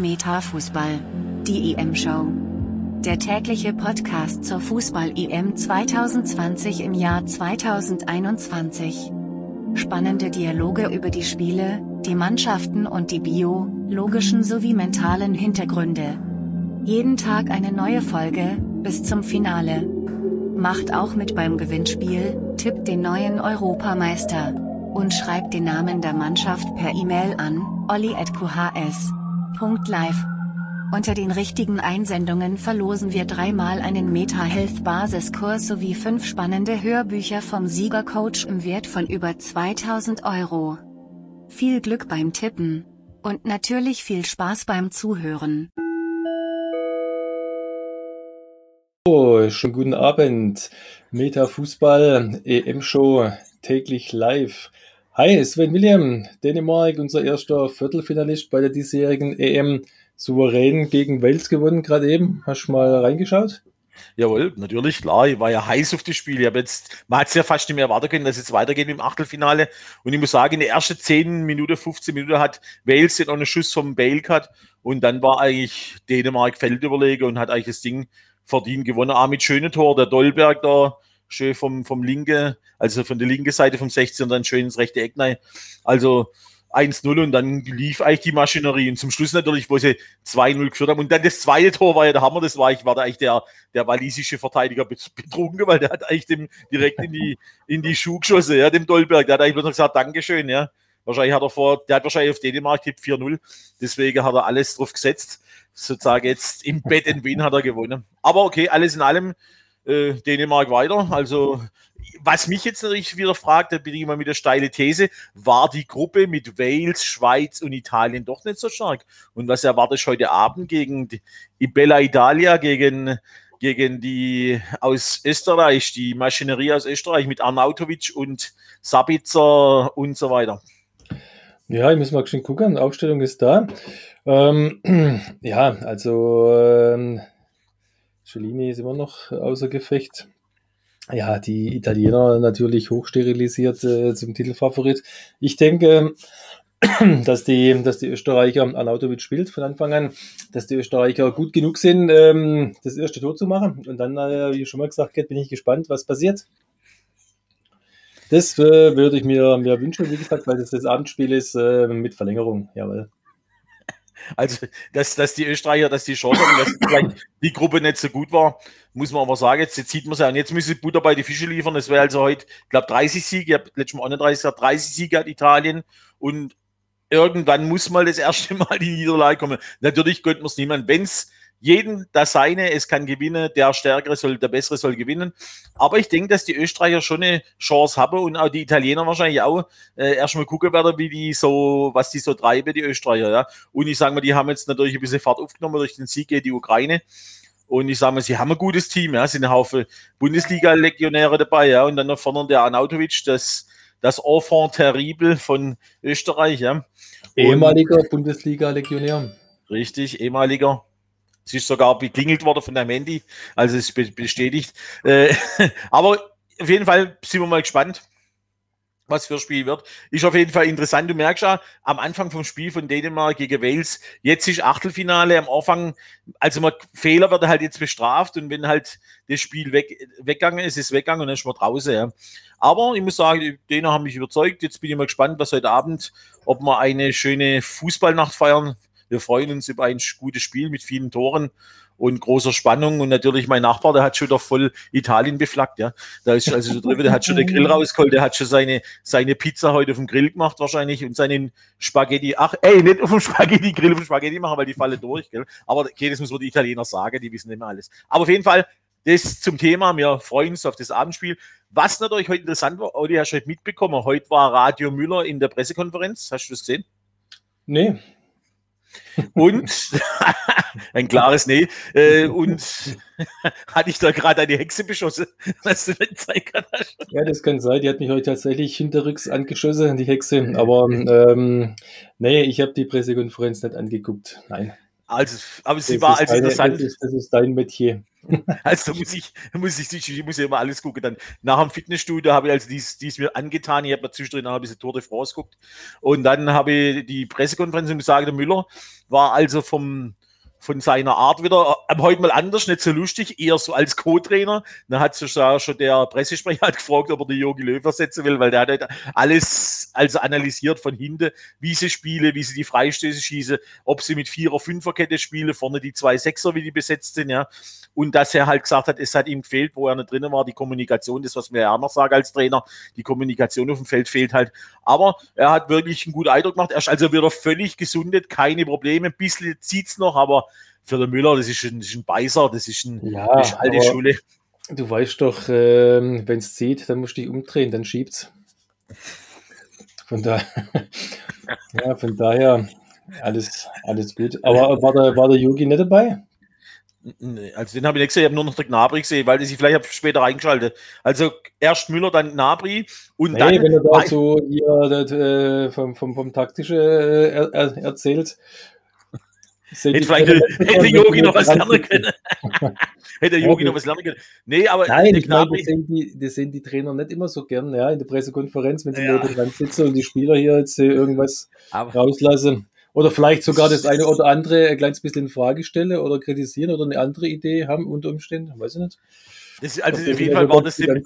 Metafußball. Die EM-Show. Der tägliche Podcast zur Fußball-EM 2020 im Jahr 2021. Spannende Dialoge über die Spiele, die Mannschaften und die biologischen sowie mentalen Hintergründe. Jeden Tag eine neue Folge, bis zum Finale. Macht auch mit beim Gewinnspiel, tippt den neuen Europameister. Und schreibt den Namen der Mannschaft per E-Mail an, olli.qhs. Live. Unter den richtigen Einsendungen verlosen wir dreimal einen Meta Health Basiskurs sowie fünf spannende Hörbücher vom Siegercoach im Wert von über 2000 Euro. Viel Glück beim Tippen. Und natürlich viel Spaß beim Zuhören. Oh, schönen guten Abend. Meta Fußball EM-Show täglich live. Hi, Sven William, Dänemark, unser erster Viertelfinalist bei der diesjährigen EM, souverän gegen Wales gewonnen, gerade eben. Hast du mal reingeschaut? Jawohl, natürlich, klar. Ich war ja heiß auf das Spiel. Ich habe jetzt, man hat es ja fast nicht mehr erwarten können, dass es jetzt weitergeht im Achtelfinale. Und ich muss sagen, in den ersten 10 Minuten, 15 Minuten hat Wales noch einen Schuss vom Bale gehabt. Und dann war eigentlich Dänemark Feldüberlege und hat eigentlich das Ding verdient gewonnen. Auch mit schönen Tor. Der Dolberg da schön vom, vom linke, also von der linken Seite vom 16 und dann schön ins rechte Eck rein. Also 1-0 und dann lief eigentlich die Maschinerie. Und zum Schluss natürlich, wo sie 2-0 geführt haben. Und dann das zweite Tor war ja der Hammer, das war, ich war da eigentlich der, der walisische Verteidiger betrunken, weil der hat eigentlich dem direkt in die, in die Schuhe geschossen, ja, dem Dolberg. Der hat eigentlich bloß gesagt, Dankeschön, ja. Wahrscheinlich hat er vor, der hat wahrscheinlich auf Dänemark tippt 4-0. Deswegen hat er alles drauf gesetzt. Sozusagen jetzt im Bett in Wien hat er gewonnen. Aber okay, alles in allem äh, Dänemark weiter. Also, was mich jetzt natürlich wieder fragt, da bin ich immer mit der steile These, war die Gruppe mit Wales, Schweiz und Italien doch nicht so stark? Und was erwartest du heute Abend gegen die Bella Italia, gegen, gegen die aus Österreich, die Maschinerie aus Österreich mit Arnautovic und Sabitzer und so weiter? Ja, ich muss mal schon gucken, Aufstellung ist da. Ähm, ja, also ähm, Cellini ist immer noch außer Gefecht. Ja, die Italiener natürlich hochsterilisiert äh, zum Titelfavorit. Ich denke, dass die, dass die Österreicher Arnautovic spielt von Anfang an, dass die Österreicher gut genug sind, ähm, das erste Tor zu machen. Und dann, äh, wie schon mal gesagt bin ich gespannt, was passiert. Das äh, würde ich mir, mir wünschen, wie gesagt, weil das das Abendspiel ist äh, mit Verlängerung. Jawohl. Also, dass, dass die Österreicher, dass die Chance haben, dass vielleicht die Gruppe nicht so gut war, muss man aber sagen. Jetzt, jetzt sieht man es ja. Und jetzt müssen Butter bei die Fische liefern. Das wäre also heute, ich glaube, 30 Siege. Ich habe letztes Mal 31 gesagt, 30 Siege hat Italien. Und irgendwann muss mal das erste Mal die Niederlage kommen. Natürlich könnte man es niemand. Wenn es jeden das seine, es kann gewinnen, der Stärkere soll, der Bessere soll gewinnen. Aber ich denke, dass die Österreicher schon eine Chance haben und auch die Italiener wahrscheinlich auch äh, erstmal gucken werden, wie die so, was die so treiben, die Österreicher, ja. Und ich sage mal, die haben jetzt natürlich ein bisschen Fahrt aufgenommen durch den Sieg gegen die Ukraine. Und ich sage mal, sie haben ein gutes Team, ja, sind ein Haufen Bundesliga-Legionäre dabei, ja, und dann noch vorne der Arnautovic, das, das Enfant terrible von Österreich, ja. Ehemaliger Bundesliga-Legionär. Richtig, ehemaliger. Es ist sogar beklingelt worden von deinem Handy, also es ist bestätigt. Äh, aber auf jeden Fall sind wir mal gespannt, was für ein Spiel wird. Ist auf jeden Fall interessant. Du merkst ja am Anfang vom Spiel von Dänemark gegen Wales, jetzt ist Achtelfinale am Anfang, also man, Fehler wird halt jetzt bestraft und wenn halt das Spiel weg, weggegangen ist, ist weggegangen und dann ist man draußen. Ja. Aber ich muss sagen, die Däner haben mich überzeugt. Jetzt bin ich mal gespannt, was heute Abend, ob wir eine schöne Fußballnacht feiern wir freuen uns über ein gutes Spiel mit vielen Toren und großer Spannung. Und natürlich mein Nachbar, der hat schon wieder voll Italien beflaggt, ja. Da ist also so drüber, der hat schon den Grill rausgeholt, der hat schon seine, seine Pizza heute auf dem Grill gemacht wahrscheinlich und seinen Spaghetti. Ach, ey, nicht auf dem Spaghetti, Grill auf dem Spaghetti machen, weil die fallen durch, gell. Aber okay, das muss man die Italiener sagen, die wissen immer alles. Aber auf jeden Fall, das zum Thema. Wir freuen uns auf das Abendspiel. Was natürlich heute interessant war, Olli, hast du heute mitbekommen, heute war Radio Müller in der Pressekonferenz. Hast du das gesehen? Nee, und ein klares Nee. Äh, und hatte ich da gerade eine Hexe beschossen, was du nicht zeigen kannst. Ja, das kann sein. Die hat mich heute tatsächlich hinterrücks angeschossen, die Hexe. Aber ähm, nee, ich habe die Pressekonferenz nicht angeguckt. Nein. Also, aber sie das war also deine, interessant. Das ist, das ist dein Metier. Also muss ich, muss ich, ich muss ja immer alles gucken. Dann nach dem Fitnessstudio habe ich also dies, dies mir angetan. Ich habe mir zwischendrin noch ein bisschen Tour de France geguckt. Und dann habe ich die Pressekonferenz und gesagt, der Müller war also vom, von seiner Art wieder äh, heute mal anders, nicht so lustig, eher so als Co-Trainer. Dann hat sich da schon der Pressesprecher halt gefragt, ob er die Jogi Löw ersetzen will, weil der hat halt alles also analysiert von hinten, wie sie spielen, wie sie die Freistöße schießen, ob sie mit Vierer, Fünferkette spielen, vorne die zwei Sechser, wie die besetzt sind, ja. Und dass er halt gesagt hat, es hat ihm gefehlt, wo er nicht drin war, die Kommunikation, das, was mir ja immer sage als Trainer, die Kommunikation auf dem Feld fehlt halt. Aber er hat wirklich einen guten Eindruck gemacht. Er ist also wieder völlig gesundet, keine Probleme, ein bisschen zieht es noch, aber für den Müller, das ist ein, das ist ein Beißer, das ist, ein, Ja, das ist alte Schule. Du weißt doch, ähm, wenn es zieht, dann musst du dich umdrehen, dann schiebt's. Von, da ja, von daher alles, alles gut. Aber war der, war der Yogi nicht dabei? Nee, Also den habe ich nicht gesehen, ich habe nur noch den Gnabry gesehen, weil ich vielleicht habe später reingeschaltet. Also erst Müller, dann Gnabry und Nee, dann wenn er da so hier das, äh, vom, vom, vom Taktische äh, er, er, erzählt. Hätte vielleicht hätte Yogi noch was lernen können. hätte Yogi noch was lernen können. Nee, aber Nein, ich Gnabry, das sehen, die, das sehen die Trainer nicht immer so gern, ja, in der Pressekonferenz, wenn sie Ja. dran sitzen und die Spieler hier jetzt äh, irgendwas aber, rauslassen. Oder vielleicht sogar das eine oder andere ein kleines bisschen in Frage stellen oder kritisieren oder eine andere Idee haben unter Umständen. Weiß ich nicht. das, also auf jeden Fall war das dem.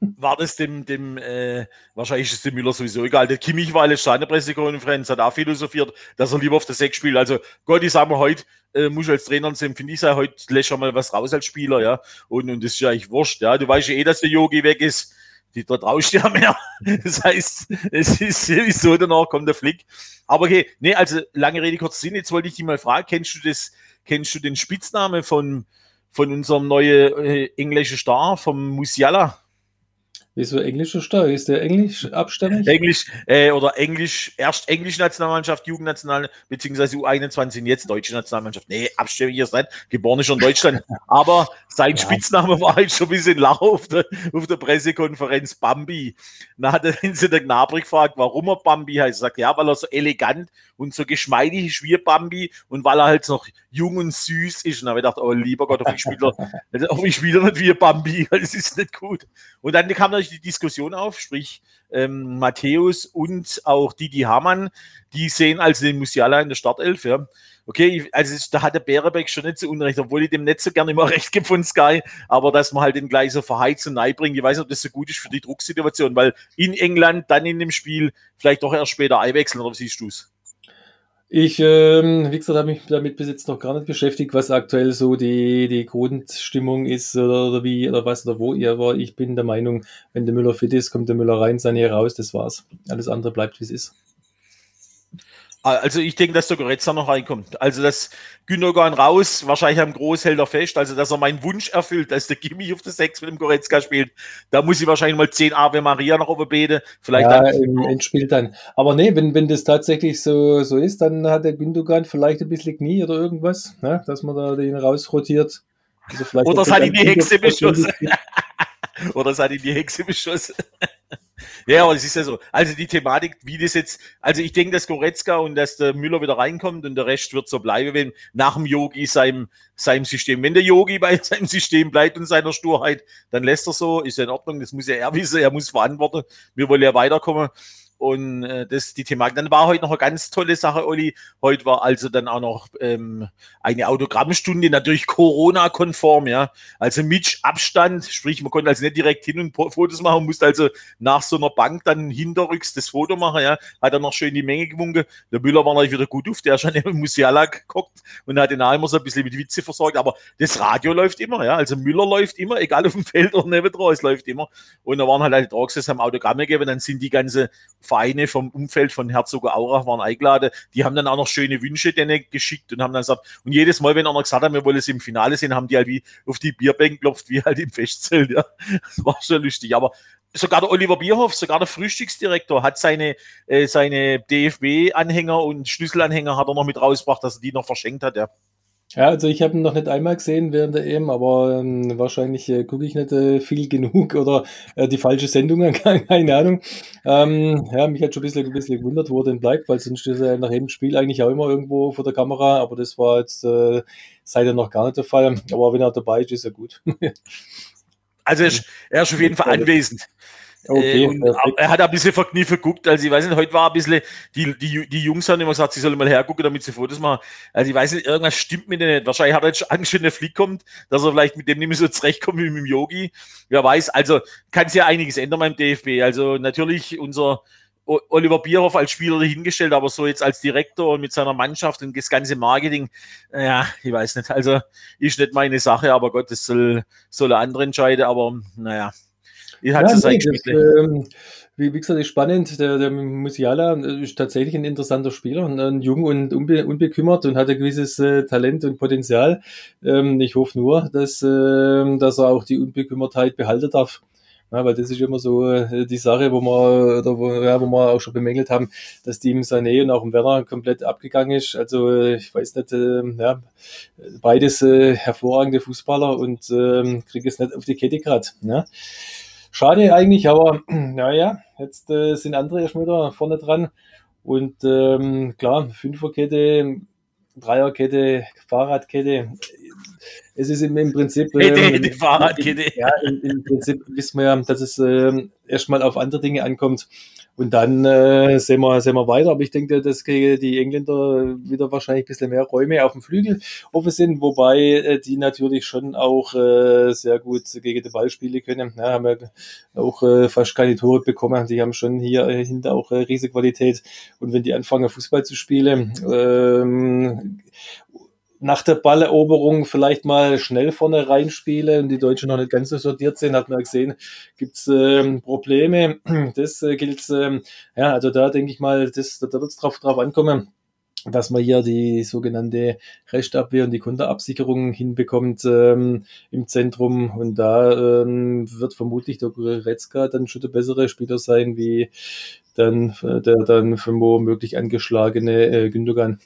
War das dem, dem äh, wahrscheinlich ist es dem Müller sowieso egal. Der Kimmich war alles seine Pressekonferenz, hat auch philosophiert, dass er lieber auf der Sechs spielt. Also Gott, ich sag mal, heute äh, muss ich als Trainer sehen, finde ich, heute lässt er mal was raus als Spieler, ja. Und, und das ist ja eigentlich wurscht, ja. Du weißt ja eh, dass der Yogi weg ist. Die, da traust du ja mehr. Das heißt, es ist sowieso danach kommt der Flick. Aber okay, nee, also lange Rede, kurzer Sinn. Jetzt wollte ich dich mal fragen, kennst du das, kennst du den Spitznamen von, von unserem neuen äh, englischen Star, vom Musiala? Wieso englischer Star? Ist der englisch abstammig? Englisch äh, oder Englisch, erst englische Nationalmannschaft, Jugendnational, beziehungsweise U21 und jetzt deutsche Nationalmannschaft. Nee, abstimmig ist nicht, geboren ist schon in Deutschland. Aber sein Ja. Spitzname war halt schon ein bisschen Lacher auf der, auf der Pressekonferenz Bambi. Da hat er ihn der Gnabry gefragt, warum er Bambi heißt. Er sagt, ja, weil er so elegant und so geschmeidig ist wie Bambi und weil er halt noch jung und süß ist. Und da habe ich gedacht, oh lieber Gott, hoffentlich spielt er nicht wie Bambi, das ist nicht gut. Und dann kam natürlich die Diskussion auf, sprich ähm, Matthäus und auch Didi Hamann, die sehen also den Musiala in der Startelf. Ja. Okay, also da hat der Bärebeck schon nicht so unrecht, obwohl ich dem nicht so gerne immer recht gebe von Sky, aber dass man halt den gleich so verheizt und bringt, ich weiß nicht, ob das so gut ist für die Drucksituation, weil in England dann in dem Spiel vielleicht doch erst später einwechseln, oder siehst du es? Ich, ähm, wie gesagt, habe mich damit bis jetzt noch gar nicht beschäftigt, was aktuell so die, die Grundstimmung ist oder, oder wie oder was oder wo ihr war. Ich bin der Meinung, wenn der Müller fit ist, kommt der Müller rein, Sané raus, das war's. Alles andere bleibt, wie es ist. Also ich denke, dass der Goretzka noch reinkommt. Also dass Gündogan raus, wahrscheinlich am Großhälter fest, also dass er meinen Wunsch erfüllt, dass der Kimmich auf der Sechs mit dem Goretzka spielt. Da muss ich wahrscheinlich mal 10 Ave Maria noch oben beten. Vielleicht ja, dann, im Endspiel dann. Aber nee, wenn, wenn das tatsächlich so, so ist, dann hat der Gündogan vielleicht ein bisschen Knie oder irgendwas, ne? dass man da den rausrotiert. Also Oder es hat ihn die Hexe beschossen. Oder es hat ihn die Hexe beschossen. Ja, aber es ist ja so. Also die Thematik, wie das jetzt, also ich denke, dass Goretzka und dass der Müller wieder reinkommt und der Rest wird so bleiben, wenn nach dem Yogi seinem, seinem System. Wenn der Yogi bei seinem System bleibt und seiner Sturheit, dann lässt er so, ist ja in Ordnung, das muss ja er wissen, er muss verantworten. Wir wollen ja weiterkommen. Und äh, das ist die Thematik. Dann war heute noch eine ganz tolle Sache, Olli. Heute war also dann auch noch ähm, eine Autogrammstunde, natürlich Corona-konform, ja. Also mit Abstand, sprich, man konnte also nicht direkt hin und Fotos machen, musste also nach so einer Bank dann hinterrücks das Foto machen, ja. Hat dann noch schön die Menge gewunken. Der Müller war natürlich wieder gut auf, der schon im Musiala geguckt und hat den auch immer so ein bisschen mit Witze versorgt. Aber das Radio läuft immer, ja. Also Müller läuft immer, egal auf dem Feld oder nebendran, es läuft immer. Und da waren halt alle Droxes, haben Autogramme gegeben, dann sind die ganze Vereine vom Umfeld von Herzog Aurach waren eingeladen. Die haben dann auch noch schöne Wünsche denen geschickt und haben dann gesagt, und jedes Mal, wenn einer gesagt hat, wir wollen es im Finale sehen, haben die halt wie auf die Bierbänke klopft, wie halt im Festzelt. Ja. Das war schon lustig. Aber sogar der Oliver Bierhoff, sogar der Frühstücksdirektor, hat seine, äh, seine DFB-Anhänger und Schlüsselanhänger hat er noch mit rausgebracht, dass er die noch verschenkt hat. Ja. Ja, also ich habe ihn noch nicht einmal gesehen während der EM, aber ähm, wahrscheinlich äh, gucke ich nicht äh, viel genug oder äh, die falsche Sendung, keine Ahnung. Ähm, ja, mich hat schon ein bisschen, ein bisschen gewundert, wo er denn bleibt, weil sonst ist er nach jedem Spiel eigentlich auch immer irgendwo vor der Kamera, aber das war jetzt äh, seitdem noch gar nicht der Fall. Aber wenn er dabei ist, ist er gut. also er ist, er ist auf jeden Fall anwesend. Okay, äh, er hat ein bisschen verkniffen geguckt. Also ich weiß nicht, heute war ein bisschen, die, die, die Jungs haben immer gesagt, sie sollen mal hergucken, damit sie Fotos machen. Also ich weiß nicht, irgendwas stimmt mit denen nicht. Wahrscheinlich hat er jetzt Angst, wenn der Flick kommt, dass er vielleicht mit dem nicht mehr so zurechtkommt wie mit dem Yogi. Wer weiß, also kann sich ja einiges ändern beim DFB. Also natürlich unser Oliver Bierhoff als Spieler dahingestellt, aber so jetzt als Direktor und mit seiner Mannschaft und das ganze Marketing, ja, ich weiß nicht. Also ist nicht meine Sache, aber Gott, das soll, soll andere entscheiden, aber naja. Wie hat ja, nee, das, ähm, wie, wie, gesagt, ist spannend. Der, der Musiala ist tatsächlich ein interessanter Spieler, ein jung und unbe, unbekümmert und hat ein gewisses äh, Talent und Potenzial. Ähm, ich hoffe nur, dass, äh, dass er auch die Unbekümmertheit behalten darf. Ja, weil das ist immer so äh, die Sache, wo wir, oder wo, ja, wo wir auch schon bemängelt haben, dass Team Sané und auch im Werner komplett abgegangen ist. Also äh, ich weiß nicht, äh, ja, beides äh, hervorragende Fußballer und äh, kriege es nicht auf die Kette gerade. Ja. Schade eigentlich, aber naja, jetzt äh, sind andere erst wieder vorne dran. Und ähm, klar, Fünferkette, Dreierkette, Fahrradkette. Es ist im, im Prinzip. Ähm, die Fahrradkette. Ja, im, im, Prinzip wissen wir ja, dass es ähm, erstmal auf andere Dinge ankommt. Und dann äh, sehen, wir, sehen wir weiter. Aber ich denke, dass die Engländer wieder wahrscheinlich ein bisschen mehr Räume auf dem Flügel offen sind, wobei äh, die natürlich schon auch äh, sehr gut gegen den Ball spielen können. Ja, haben ja auch äh, fast keine Tore bekommen. Die haben schon hier äh, hinter auch äh, riesige. Und wenn die anfangen, Fußball zu spielen, ähm, nach der Balleroberung vielleicht mal schnell vorne reinspiele und die Deutschen noch nicht ganz so sortiert sind, hat man gesehen, gibt's ähm, Probleme. Das äh, gilt, ähm, ja, also da denke ich mal, das, da wird es drauf, drauf ankommen, dass man hier die sogenannte Restabwehr und die Konterabsicherung hinbekommt ähm, im Zentrum. Und da ähm, wird vermutlich der Goretzka dann schon der bessere Spieler sein, wie dann äh, der dann womöglich angeschlagene äh, Gündogan.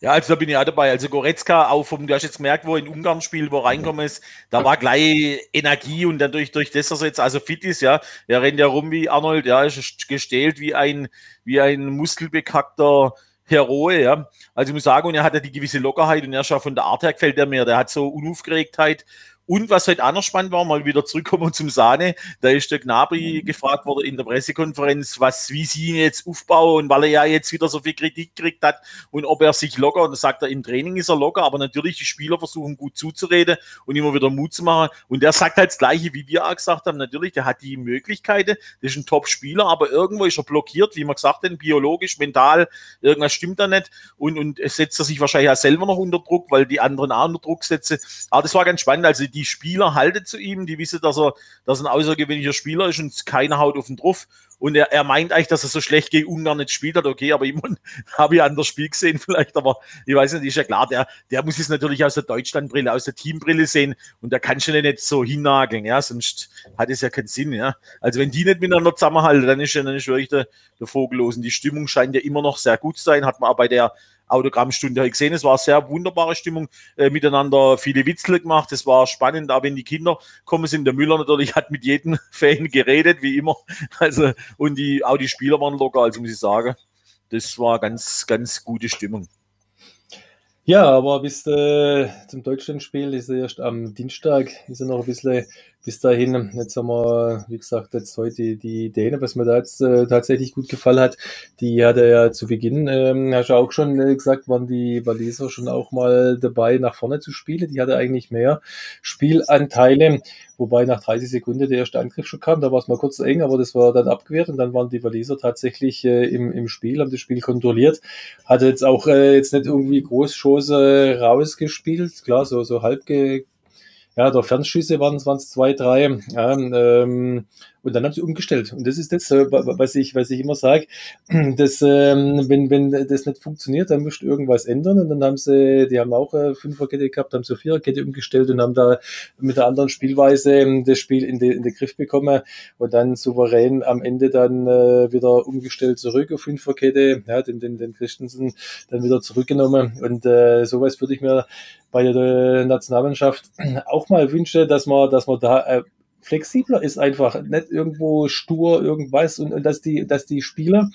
Ja, also da bin ich auch dabei. Also Goretzka, auch vom, du hast jetzt gemerkt, wo in Ungarn spielt, wo reinkommen ist, da war gleich Energie und dann durch, durch das, dass er jetzt also fit ist, ja, er rennt ja rum wie Arnold, ja, ist gestählt wie ein, wie ein muskelbekackter Heroe, ja. Also ich muss sagen, und er hat ja die gewisse Lockerheit und er ist ja von der Art her gefällt er mir, der hat so Unaufgeregtheit und was heute auch noch spannend war, mal wieder zurückkommen zum Sahne, da ist der Gnabry mhm. gefragt worden in der Pressekonferenz, was, wie sie ihn jetzt aufbauen, weil er ja jetzt wieder so viel Kritik gekriegt hat und ob er sich locker, und da sagt er, im Training ist er locker, aber natürlich die Spieler versuchen gut zuzureden und immer wieder Mut zu machen. Und der sagt halt das Gleiche, wie wir auch gesagt haben, natürlich, der hat die Möglichkeiten, der ist ein Top-Spieler, aber irgendwo ist er blockiert, wie man gesagt hat, biologisch, mental, irgendwas stimmt da nicht und, und setzt er sich wahrscheinlich auch selber noch unter Druck, weil die anderen auch unter Druck setzen. Aber das war ganz spannend, also die Spieler halten zu ihm, die wissen, dass er, dass er ein außergewöhnlicher Spieler ist und keiner haut auf den drauf. Und er, er meint eigentlich, dass er so schlecht gegen Ungarn nicht spielt hat. Okay, aber ich habe ich an das Spiel gesehen vielleicht, aber ich weiß nicht, ist ja klar, der, der muss es natürlich aus der Deutschlandbrille, aus der Teambrille sehen und da kann schon nicht so hinnageln, ja, sonst hat es ja keinen Sinn, ja. Also wenn die nicht miteinander zusammenhalten, dann ist ja dann ist wirklich der, der Vogel los. Und die Stimmung scheint ja immer noch sehr gut zu sein, hat man auch bei der Autogrammstunde gesehen. Es war eine sehr wunderbare Stimmung äh, miteinander, viele Witzel gemacht. Es war spannend, auch wenn die Kinder kommen sind. Der Müller natürlich hat mit jedem Fan geredet, wie immer. Also, und die, auch die Spieler waren locker, also muss ich sagen. Das war ganz, ganz gute Stimmung. Ja, aber bis äh, zum Deutschlandspiel ist er erst am Dienstag, ist er noch ein bisschen bis dahin. Jetzt haben wir, wie gesagt, jetzt heute die, die Däne, was mir da jetzt äh, tatsächlich gut gefallen hat. Die hat er ja zu Beginn, ähm, hast du auch schon äh, gesagt, waren die Waliser schon auch mal dabei, nach vorne zu spielen. Die hatte eigentlich mehr Spielanteile. Wobei nach 30 Sekunden der erste Angriff schon kam, da war es mal kurz eng, aber das war dann abgewehrt und dann waren die Waliser tatsächlich äh, im, im Spiel, haben das Spiel kontrolliert. Hatte jetzt auch äh, jetzt nicht irgendwie Großchance rausgespielt, klar, so, so halb ge ja, der Fernschüsse waren es zwei, drei. Ja, ähm, Und dann haben sie umgestellt. Und das ist das, äh, was ich, was ich immer sage, dass, ähm, wenn, wenn das nicht funktioniert, dann musst du irgendwas ändern. Und dann haben sie, die haben auch äh, Fünferkette gehabt, haben so Viererkette umgestellt und haben da mit der anderen Spielweise ähm, das Spiel in, den in den Griff bekommen und dann souverän am Ende dann äh, wieder umgestellt zurück auf Fünferkette, ja, den, den, den Christensen dann wieder zurückgenommen. Und äh, sowas würde ich mir bei der Nationalmannschaft auch mal wünschen, dass man, dass man da äh, flexibler ist einfach, nicht irgendwo stur irgendwas und, und dass die, dass die Spieler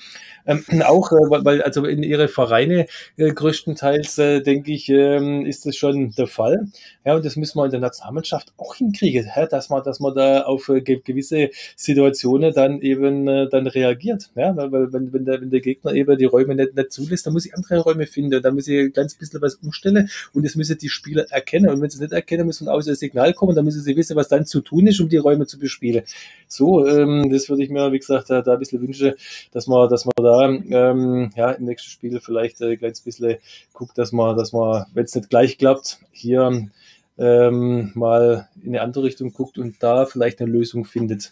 ähm, auch, äh, weil also in ihre Vereine äh, größtenteils, äh, denke ich, ähm, ist das schon der Fall. Ja, und das müssen wir in der Nationalmannschaft auch hinkriegen, ja, dass man, dass man da auf äh, gewisse Situationen dann eben äh, dann reagiert. Ja, weil wenn, wenn, der, wenn der Gegner eben die Räume nicht, nicht zulässt, dann muss ich andere Räume finden, dann muss ich ganz bisschen was umstellen und das müssen die Spieler erkennen. Und wenn sie es nicht erkennen, muss von außen ein Signal kommen, dann müssen sie wissen, was dann zu tun ist, um die Räume zu bespielen. So, ähm, das würde ich mir, wie gesagt, da, da ein bisschen wünschen, dass man, dass man da ähm, ja, im nächsten Spiel vielleicht ein kleines bisschen guckt, dass man, dass man, wenn es nicht gleich klappt, hier ähm, mal in eine andere Richtung guckt und da vielleicht eine Lösung findet.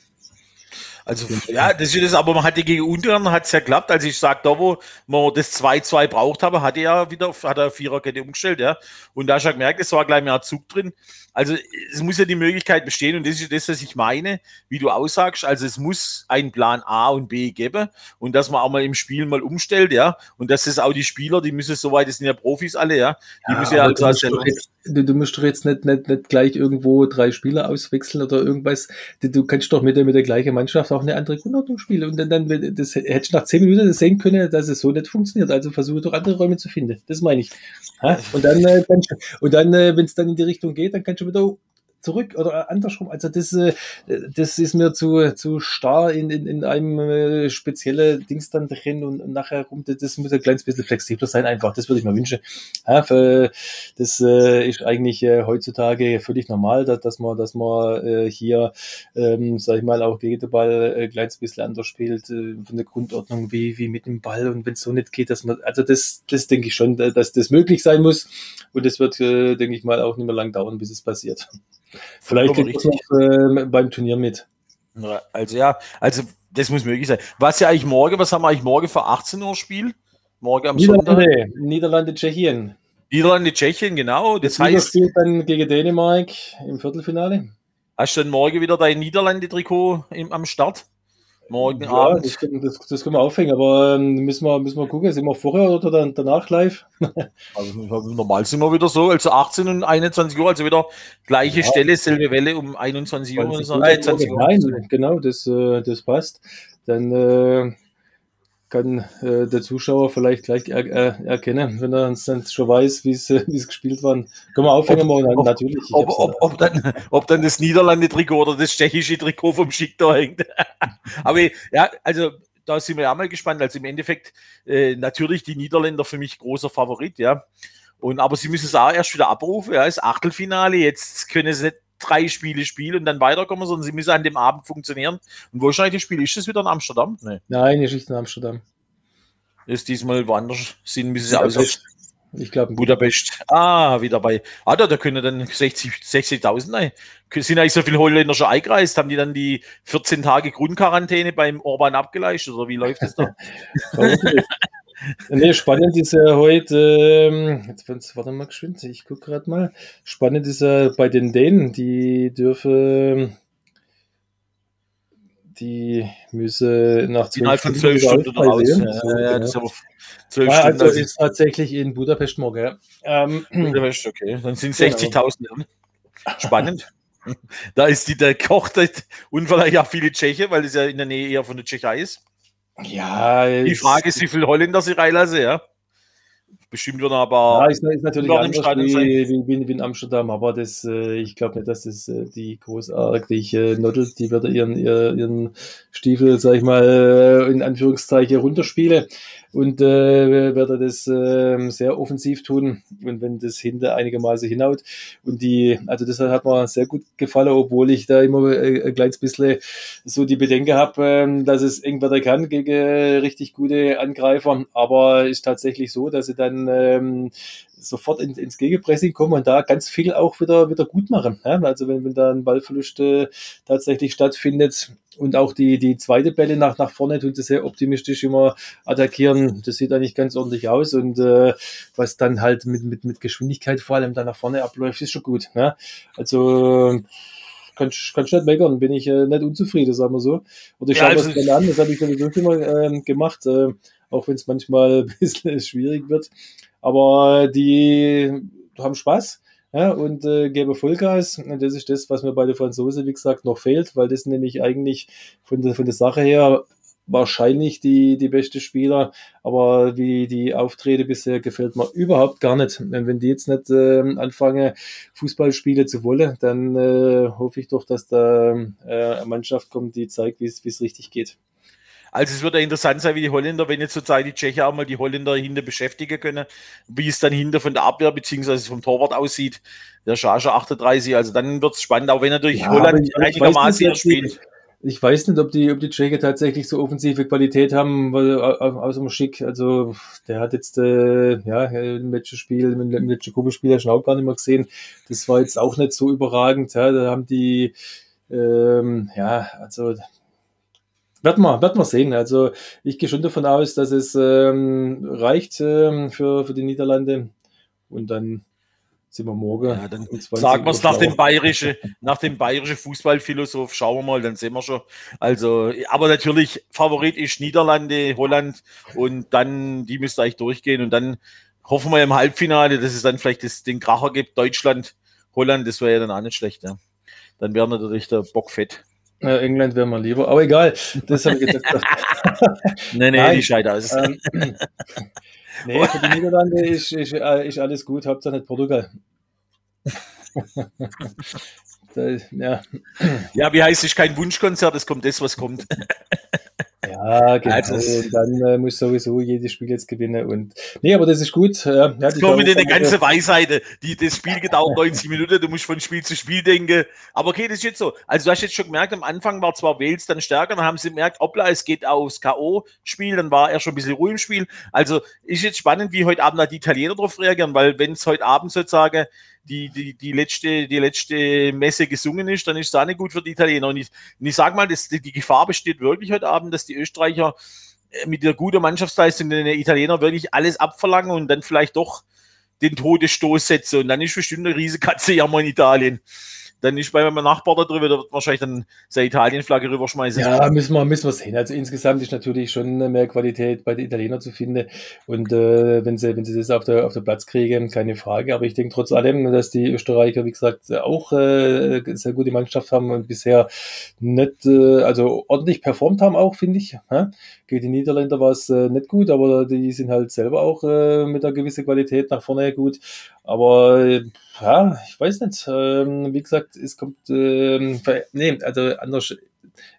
Also, ja, das ist das, aber man hatte gegen Ungarn hat es ja geklappt. Also ich sage, da wo man das 2-2 braucht habe, hat er ja wieder, hat er Viererkette umgestellt, ja. Und da schon gemerkt, es war gleich mehr Zug drin. Also es muss ja die Möglichkeit bestehen und das ist das, was ich meine, wie du aussagst. Also es muss einen Plan A und B geben und dass man auch mal im Spiel mal umstellt, ja. Und dass es auch die Spieler, die müssen soweit, das sind ja Profis alle, ja. Die ja, müssen ja also, du, jetzt, du, du, musst doch jetzt nicht, nicht, nicht gleich irgendwo drei Spieler auswechseln oder irgendwas. Du kannst doch mit der, mit der gleichen Mannschaft auch eine andere Grundordnung spielen. Und dann, dann das hättest du nach zehn Minuten sehen können, dass es so nicht funktioniert. Also versuche doch andere Räume zu finden. Das meine ich. Und dann, äh, und dann äh, wenn es dann in die Richtung geht, dann kannst du wieder zurück oder andersrum. Also das, äh, das ist mir zu, zu starr in, in, in einem äh, speziellen Dings dann drin und, nachher rum. Das muss ein kleines bisschen flexibler sein einfach. Das würde ich mir wünschen. Das äh, ist eigentlich heutzutage völlig normal, dass, man, dass man hier, ähm, sag ich mal, auch gegen den Ball ein kleines bisschen anders spielt, von der Grundordnung wie, wie mit dem Ball. Und wenn es so nicht geht, dass man, also das, das denke ich schon, dass das möglich sein muss. Und das wird, denke ich mal, auch nicht mehr lang dauern, bis es passiert. Vielleicht geht es noch äh, beim Turnier mit. Also ja, also das muss möglich sein. Was ja eigentlich morgen, was haben wir eigentlich morgen für 18 Uhr Spiel? Morgen am Niederlande, Sonntag? Niederlande, Tschechien. Niederlande, Tschechien, genau. Das, das heißt. spielt dann gegen Dänemark im Viertelfinale. Hast du dann morgen wieder dein Niederlande-Trikot am Start? Morgen ja, Abend. Das, das, das, können wir aufhängen, aber ähm, müssen, wir, müssen wir gucken, sind wir vorher oder dann, danach live? also normal sind wir wieder so, also 18 und 21 Uhr, also wieder gleiche ja. Stelle, selbe Welle um 21 Uhr. Oder so. Äh, 20 Uhr. Nein, genau, das, äh, das passt. Dann äh, kann äh, der Zuschauer vielleicht gleich er, er, erkennen, wenn er dann schon weiß, wie es äh, gespielt war. Können wir aufhängen, ob, ob, natürlich. Ob, ob, ob, dann, ob dann das Niederlande-Trikot oder das tschechische Trikot vom Schick da hängt. Aber ja, also da sind wir ja mal gespannt. Also im Endeffekt äh, natürlich die Niederländer für mich großer Favorit, ja. Und aber sie müssen es auch erst wieder abrufen, ja, das Achtelfinale. Jetzt können sie nicht drei Spiele spielen und dann weiterkommen, sondern sie müssen an dem Abend funktionieren. Und wo ist eigentlich das Spiel? Ist das wieder in Amsterdam? Nee. Nein, ist nicht in Amsterdam. Ist diesmal woanders sind, müssen sie aus. Ich glaube, Budapest. Ah, wieder bei. Ah, da, da können dann 60, 60.000 nein. Sind eigentlich so viele Holländer schon eingereist? Haben die dann die 14 Tage Grundquarantäne beim Orban abgeleistet oder wie läuft das da? nee, spannend ist ja heute, ähm, jetzt warte mal geschwind, ich gucke gerade mal. Spannend ist ja bei den Dänen, die dürfen, die müssen nach zwölf Stunden, zwölf Stunden raus. Ja, ja, das ist aber zwölf ja, Stunden. Also ist tatsächlich in Budapest morgen. Ja. Ähm, Budapest, okay. Dann sind 60.000. Genau. Spannend. da ist die, der Koch und vielleicht auch viele Tscheche, weil es ja in der Nähe eher von der Tschechei ist. Ja, die Frage ist, wie viele Holländer sie reinlassen, ja. Bestimmt wird aber. Ja, ist, ist natürlich anders wie, wie, wie, in Amsterdam, aber das, äh, ich glaube nicht, dass das äh, die großartige Nodel, die wird ihren, ihren Stiefel, sag ich mal, äh, in Anführungszeichen runterspielen und äh, werde das äh, sehr offensiv tun. Und wenn das hinter einigermaßen hinhaut und die, also das hat mir sehr gut gefallen, obwohl ich da immer äh, ein kleines bisschen so die Bedenken habe, äh, dass es eng werden kann gegen richtig gute Angreifer, aber ist tatsächlich so, dass sie dann dann ähm, sofort in, ins Gegenpressing kommen und da ganz viel auch wieder, wieder gut machen. Ja? Also wenn, wenn da ein Ballverlust äh, tatsächlich stattfindet und auch die, die zweite Bälle nach, nach vorne tun sie sehr optimistisch immer attackieren. Das sieht eigentlich ganz ordentlich aus und äh, was dann halt mit, mit, mit Geschwindigkeit vor allem da nach vorne abläuft, ist schon gut. Ne? Also kann, kann ich nicht meckern, bin ich äh, nicht unzufrieden, sagen wir so. Oder ich ja, schaue also, das gerne an, das habe ich sowieso schon mal äh, gemacht, äh, auch wenn es manchmal ein bisschen schwierig wird. Aber die haben Spaß ja, und äh, geben Vollgas. Und das ist das, was mir bei der Franzose, wie gesagt, noch fehlt, weil das nämlich eigentlich von der, von der Sache her wahrscheinlich die, die beste Spieler, aber wie die Auftritte bisher gefällt mir überhaupt gar nicht. Und wenn die jetzt nicht äh, anfangen, Fußballspiele zu wollen, dann äh, hoffe ich doch, dass da äh, eine Mannschaft kommt, die zeigt, wie es richtig geht. Also es wird ja interessant sein, wie die Holländer, wenn jetzt sozusagen die Tschechen auch mal die Holländer hinter beschäftigen können, wie es dann hinter von der Abwehr beziehungsweise vom Torwart aussieht. Der Schasche 38, also dann wird es spannend, auch wenn natürlich ja, Holland einigermaßen spielt. Ich weiß nicht, ob die, ob die Tschechen tatsächlich so offensive Qualität haben, weil außer dem Schick, also der hat jetzt äh, ja im letzten Spiel, im letzten Gruppenspiel ja schon auch gar nicht mehr gesehen. Das war jetzt auch nicht so überragend. Ja, da haben die ähm, ja, also werden wir, werden wir sehen. Also ich gehe schon davon aus, dass es ähm, reicht ähm, für, für die Niederlande. Und dann sind wir morgen. Ja, dann sagen wir es nach dem bayerischen, nach dem bayerischen Fußballphilosoph, schauen wir mal, dann sehen wir schon. Also, aber natürlich, Favorit ist Niederlande, Holland und dann, die müsste eigentlich durchgehen und dann hoffen wir im Halbfinale, dass es dann vielleicht das, den Kracher gibt, Deutschland, Holland, das wäre ja dann auch nicht schlecht. Ja. Dann wäre natürlich der Bock fett. Ja, England wäre mal lieber, aber egal. Das habe ich jetzt nee, nee, Nein. die scheint aus. Ähm, nee, für die Niederlande ist, ist, äh, ist alles gut, Hauptsache nicht Portugal. da, ja. ja, wie heißt es, kein Wunschkonzert, es kommt das, was kommt. Ja, genau. Also, und dann äh, muss sowieso jedes Spiel jetzt gewinnen. Und nee, aber das ist gut. Äh, ja, das kommt mit eine ganze Weisheit. Die, das Spiel gedauert 90 Minuten, du musst von Spiel zu Spiel denken. Aber okay, das ist jetzt so. Also du hast jetzt schon gemerkt, am Anfang war zwar Wales dann stärker, dann haben sie gemerkt, hoppla, es geht aufs K.O.-Spiel, dann war er schon ein bisschen ruhig im Spiel. Also ist jetzt spannend, wie heute Abend die Italiener darauf reagieren, weil wenn es heute Abend sozusagen die, die, die, letzte, die letzte Messe gesungen ist, dann ist es auch nicht gut für die Italiener. Und ich, und ich sage mal, das, die, Gefahr besteht wirklich heute Abend, dass die Österreicher äh, mit der guten Mannschaftsleistung den Italiener wirklich alles abverlangen und dann vielleicht doch den Todesstoß setzen. Und dann ist bestimmt eine Riesenkatze jammer in Italien dann ist bei meinem Nachbar da drüber, der wird wahrscheinlich dann seine Italien-Flagge rüberschmeißen. Ja, müssen wir, müssen wir sehen. Also insgesamt ist natürlich schon mehr Qualität bei den Italienern zu finden. Und äh, wenn, sie, wenn sie das auf der, auf der Platz kriegen, keine Frage. Aber ich denke trotz allem, dass die Österreicher, wie gesagt, auch äh, sehr gute Mannschaft haben und bisher nicht, äh, also ordentlich performt haben auch, finde ich. Ja? Gegen die Niederländer war es äh, nicht gut, aber die sind halt selber auch äh, mit einer gewissen Qualität nach vorne gut. Aber ja, ich weiß nicht. Ähm, wie gesagt, es kommt, ähm, nee, also anders.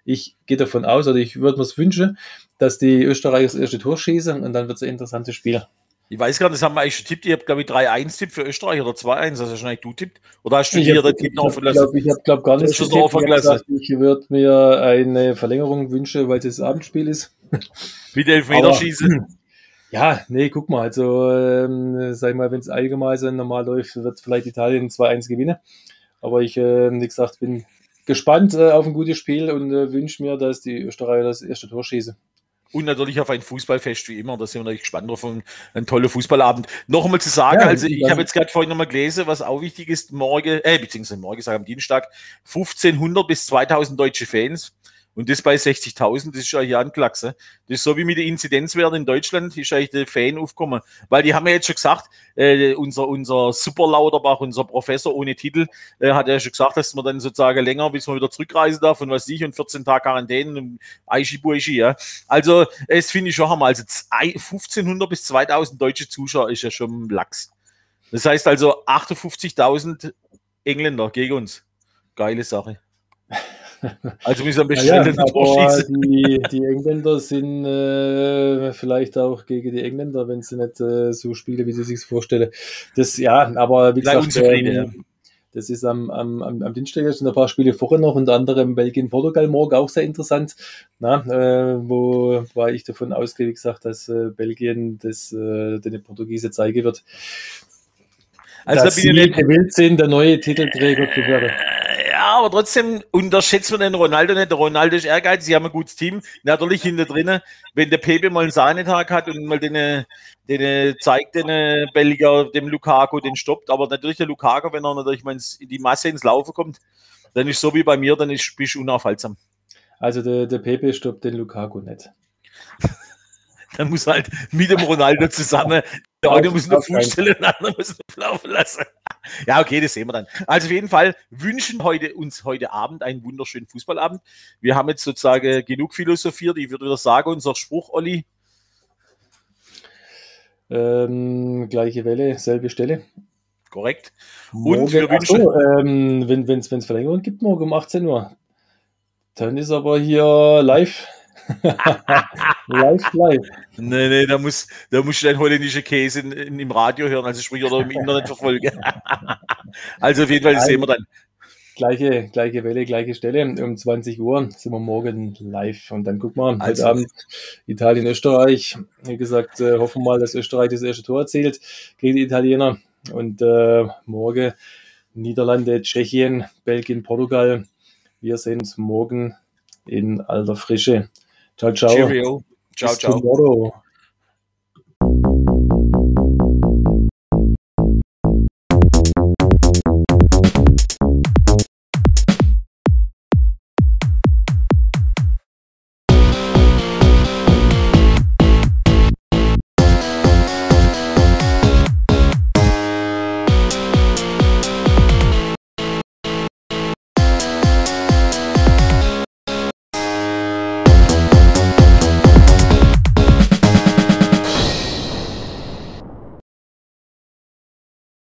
Ich gehe davon aus, oder ich würde mir es wünschen, dass die Österreicher das erste Tor schießen und dann wird es ein interessantes Spiel. Ich weiß gar nicht, das haben wir eigentlich schon tippt. Ich habe, glaube ich, 3-1-Tipp für Österreich oder 2-1. Also wahrscheinlich du tippt. Oder hast du hier den Tipp noch verlassen? Ich habe, glaub, gar nicht getippt. Ich, ich würde mir eine Verlängerung wünschen, weil es das Abendspiel ist. Wie Elfmeter schießen. Ja, nee, guck mal, also ähm, sag ich mal, wenn es allgemein normal läuft, wird vielleicht Italien 2-1 gewinnen. Aber ich, äh, wie gesagt, bin gespannt äh, auf ein gutes Spiel und äh, wünsche mir, dass die Österreicher das erste Tor schießen. Und natürlich auf ein Fußballfest wie immer. Da sind wir natürlich gespannt drauf. Ein, ein toller Fußballabend. Noch einmal zu sagen, ja, also ich habe jetzt gerade vorhin nochmal gelesen, was auch wichtig ist, morgen, äh, beziehungsweise morgen, sage am Dienstag, 1500 bis 2000 deutsche Fans. Und das bei 60.000, das ist ja hier anklachse. Das ist so wie mit den Inzidenzwerten in Deutschland, ist eigentlich der Fan aufgekommen. Weil die haben ja jetzt schon gesagt, äh, unser, unser Super Lauterbach, unser Professor ohne Titel, äh, hat ja schon gesagt, dass man dann sozusagen länger, bis man wieder zurückreisen darf und was ich und 14 Tage Quarantäne und Aishi Buishi, ja. Also, es finde ich schon hammer. Also, 1500 bis 2000 deutsche Zuschauer ist ja schon Lachs. Das heißt also 58.000 Engländer gegen uns. Geile Sache. Also müssen wir bestimmt ja, aber die, die Engländer sind äh, vielleicht auch gegen die Engländer, wenn sie nicht äh, so spielen, wie sie sich vorstellen. Das ja, aber wie gesagt, ähm, Das ist am, am, am, Dienstag, das sind ein paar Spiele vorher noch, unter anderem Belgien, Portugal morgen auch sehr interessant. Na, äh, wo war ich davon ausgehe, wie gesagt, dass äh, Belgien das äh, den Portugiese zeigen wird. Also dass da bin ich gewillt sind, der neue Titelträger zu werden. Ja, aber trotzdem unterschätzt man den Ronaldo nicht. Der Ronaldo ist ehrgeizig, sie haben ein gutes Team. Natürlich hinter drinnen, wenn der Pepe mal einen Sahnetag hat und mal den, den zeigt den Belgier, dem Lukaku, den stoppt. Aber natürlich der Lukaku, wenn er natürlich mal in die Masse ins Laufen kommt, dann ist so wie bei mir, dann ist, bist du unaufhaltsam. Also der, der Pepe stoppt den Lukaku nicht. dann muss halt mit dem Ronaldo zusammen, der eine muss nur Fuß stellen, der andere muss laufen lassen. Ja, okay, das sehen wir dann. Also auf jeden Fall wünschen heute uns heute Abend einen wunderschönen Fußballabend. Wir haben jetzt sozusagen genug philosophiert. Ich würde wieder sagen, unser Spruch, Olli. Ähm, gleiche Welle, selbe Stelle. Korrekt. Morgen, Und wir wünschen. So, ähm, wenn es Verlängerung gibt, morgen um 18 Uhr, dann ist aber hier live. live, live. Nee, nee, da muss, da musst du deinen holländischen Käse in, in, im Radio hören, also sprich oder im Internet verfolgen. also auf jeden Fall, das sehen wir dann. Gleiche, gleiche Welle, gleiche Stelle. Um 20 Uhr sind wir morgen live. Und dann gucken wir also. heute Abend Italien, Österreich. Wie gesagt, äh, hoffen wir mal, dass Österreich das erste Tor erzielt gegen die Italiener. Und äh, morgen Niederlande, Tschechien, Belgien, Portugal. Wir sehen uns morgen in alter Frische. Ciao, ciao. Cheerio. Ciao, Bis ciao. Tomorrow.